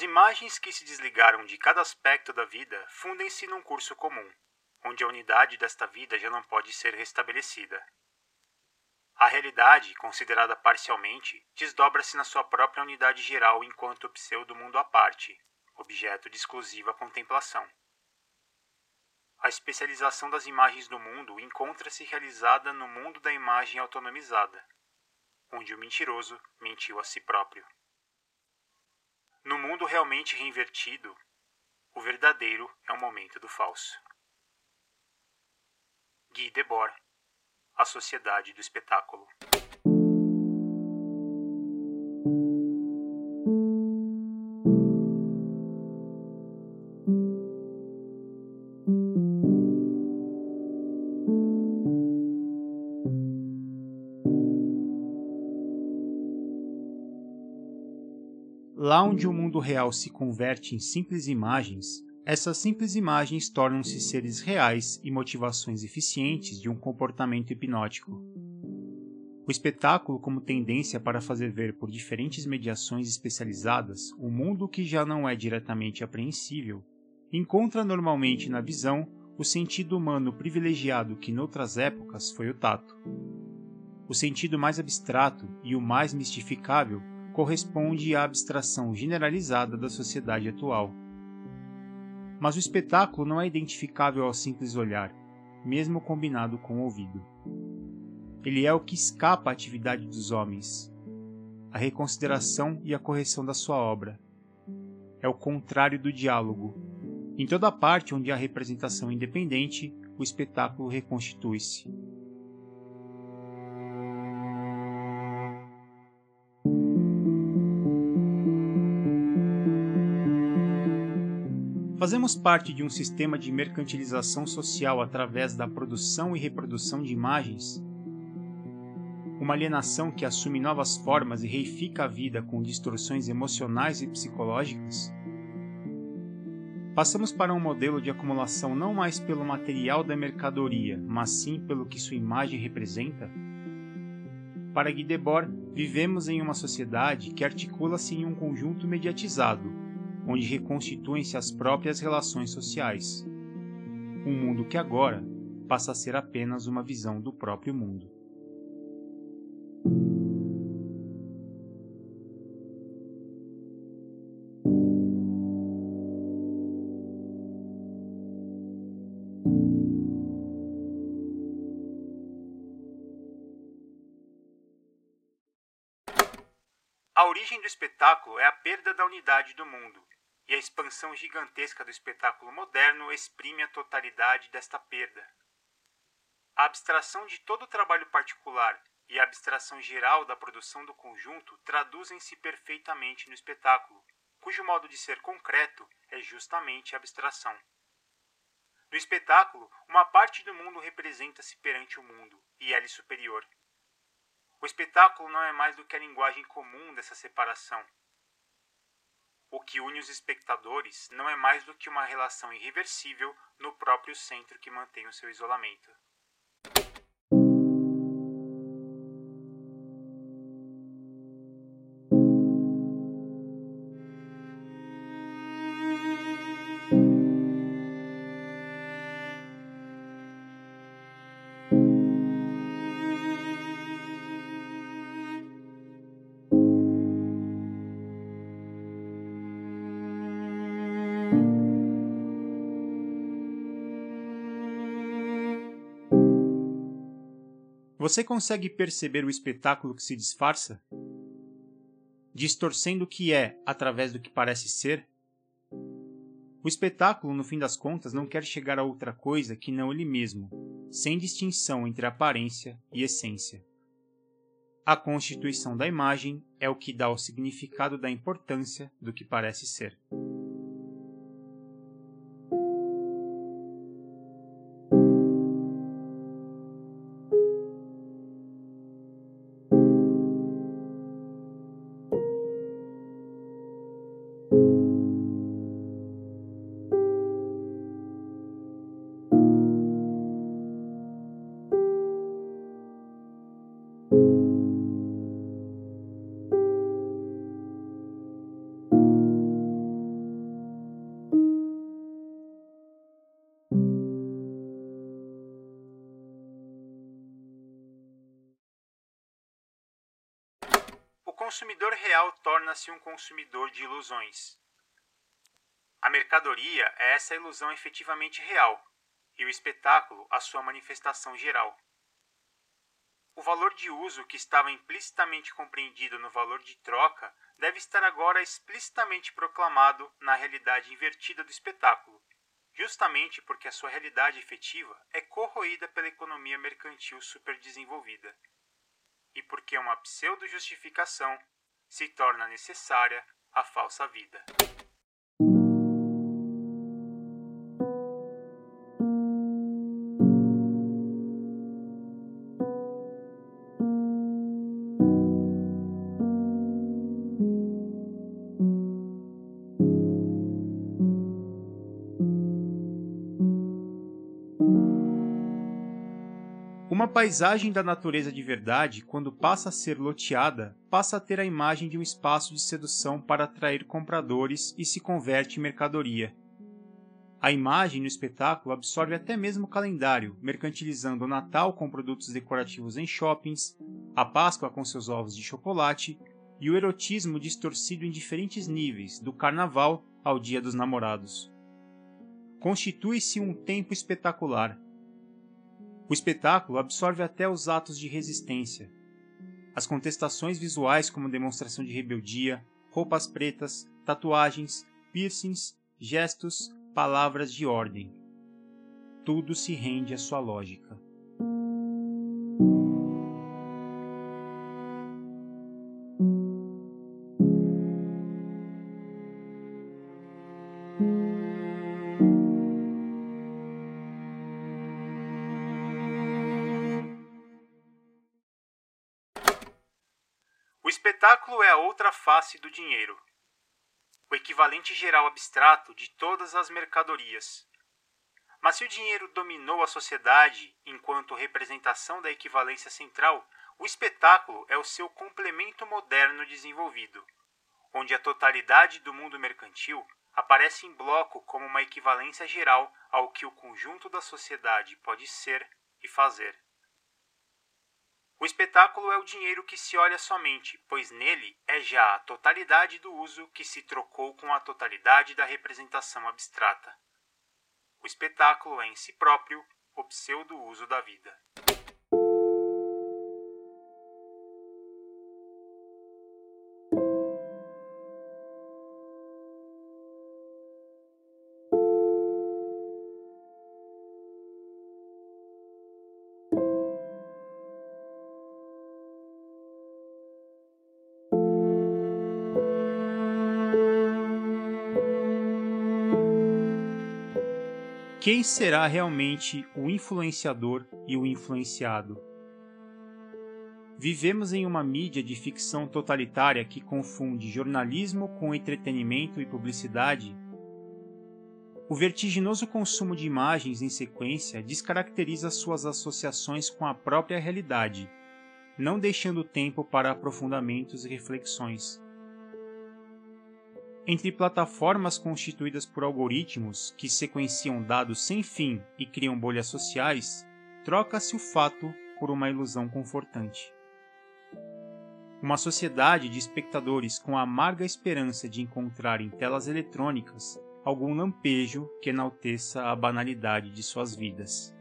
As imagens que se desligaram de cada aspecto da vida fundem-se num curso comum, onde a unidade desta vida já não pode ser restabelecida. A realidade, considerada parcialmente, desdobra-se na sua própria unidade geral enquanto pseudo-mundo à parte, objeto de exclusiva contemplação. A especialização das imagens do mundo encontra-se realizada no mundo da imagem autonomizada, onde o mentiroso mentiu a si próprio. No mundo realmente reinvertido, o verdadeiro é o momento do falso. Guy Debord, A Sociedade do Espetáculo. Lá onde o mundo real se converte em simples imagens, essas simples imagens tornam-se seres reais e motivações eficientes de um comportamento hipnótico. O espetáculo, como tendência para fazer ver por diferentes mediações especializadas o mundo que já não é diretamente apreensível, encontra normalmente na visão o sentido humano privilegiado que noutras épocas foi o tato. O sentido mais abstrato e o mais mistificável corresponde à abstração generalizada da sociedade atual. Mas o espetáculo não é identificável ao simples olhar, mesmo combinado com o ouvido. Ele é o que escapa à atividade dos homens, a reconsideração e a correção da sua obra. É o contrário do diálogo. Em toda parte onde há representação independente, o espetáculo reconstitui-se. Fazemos parte de um sistema de mercantilização social através da produção e reprodução de imagens? Uma alienação que assume novas formas e reifica a vida com distorções emocionais e psicológicas? Passamos para um modelo de acumulação não mais pelo material da mercadoria, mas sim pelo que sua imagem representa? Para Guy Debord, vivemos em uma sociedade que articula-se em um conjunto mediatizado, onde reconstituem-se as próprias relações sociais. Um mundo que agora passa a ser apenas uma visão do próprio mundo. Origem do espetáculo é a perda da unidade do mundo, e a expansão gigantesca do espetáculo moderno exprime a totalidade desta perda. A abstração de todo o trabalho particular e a abstração geral da produção do conjunto traduzem-se perfeitamente no espetáculo, cujo modo de ser concreto é justamente a abstração. No espetáculo, uma parte do mundo representa-se perante o mundo e é-lhe superior. O espetáculo não é mais do que a linguagem comum dessa separação, o que une os espectadores não é mais do que uma relação irreversível no próprio centro que mantém o seu isolamento. Você consegue perceber o espetáculo que se disfarça? Distorcendo o que é através do que parece ser? O espetáculo, no fim das contas, não quer chegar a outra coisa que não ele mesmo, sem distinção entre aparência e essência. A constituição da imagem é o que dá o significado da importância do que parece ser. Consumidor real torna-se um consumidor de ilusões. A mercadoria é essa ilusão efetivamente real, e o espetáculo a sua manifestação geral. O valor de uso que estava implicitamente compreendido no valor de troca deve estar agora explicitamente proclamado na realidade invertida do espetáculo, justamente porque a sua realidade efetiva é corroída pela economia mercantil superdesenvolvida e porque uma pseudo-justificação se torna necessária a falsa vida. Uma paisagem da natureza de verdade, quando passa a ser loteada, passa a ter a imagem de um espaço de sedução para atrair compradores e se converte em mercadoria. A imagem no espetáculo absorve até mesmo o calendário, mercantilizando o Natal com produtos decorativos em shoppings, a Páscoa com seus ovos de chocolate e o erotismo distorcido em diferentes níveis, do carnaval ao Dia dos Namorados. Constitui-se um tempo espetacular, o espetáculo absorve até os atos de resistência. As contestações visuais, como demonstração de rebeldia, roupas pretas, tatuagens, piercings, gestos, palavras de ordem. Tudo se rende à sua lógica. Outra face do dinheiro, o equivalente geral abstrato de todas as mercadorias. Mas se o dinheiro dominou a sociedade enquanto representação da equivalência central, o espetáculo é o seu complemento moderno desenvolvido, onde a totalidade do mundo mercantil aparece em bloco como uma equivalência geral ao que o conjunto da sociedade pode ser e fazer. Espetáculo é o dinheiro que se olha somente, pois nele é já a totalidade do uso que se trocou com a totalidade da representação abstrata. O espetáculo é em si próprio o pseudo-uso da vida. Quem será realmente o influenciador e o influenciado? Vivemos em uma mídia de ficção totalitária que confunde jornalismo com entretenimento e publicidade. O vertiginoso consumo de imagens em sequência descaracteriza suas associações com a própria realidade, não deixando tempo para aprofundamentos e reflexões. Entre plataformas constituídas por algoritmos que sequenciam dados sem fim e criam bolhas sociais, troca-se o fato por uma ilusão confortante. Uma sociedade de espectadores com a amarga esperança de encontrar em telas eletrônicas algum lampejo que enalteça a banalidade de suas vidas.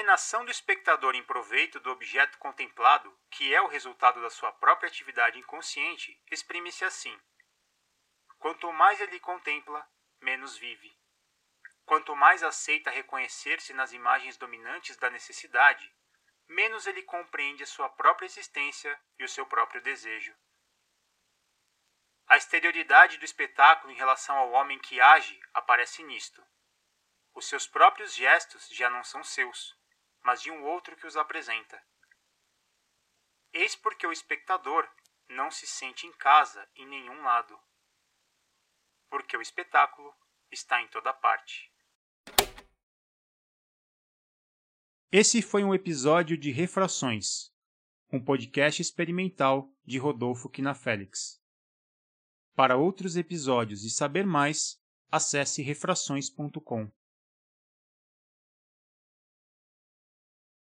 Alienação do espectador em proveito do objeto contemplado, que é o resultado da sua própria atividade inconsciente, exprime-se assim: Quanto mais ele contempla, menos vive. Quanto mais aceita reconhecer-se nas imagens dominantes da necessidade, menos ele compreende a sua própria existência e o seu próprio desejo. A exterioridade do espetáculo em relação ao homem que age aparece nisto. Os seus próprios gestos já não são seus, mas de um outro que os apresenta. Eis porque o espectador não se sente em casa em nenhum lado. Porque o espetáculo está em toda parte. Esse foi um episódio de Refrações, um podcast experimental de Rodolfo Quinafélix. Para outros episódios e saber mais, acesse refrações.com.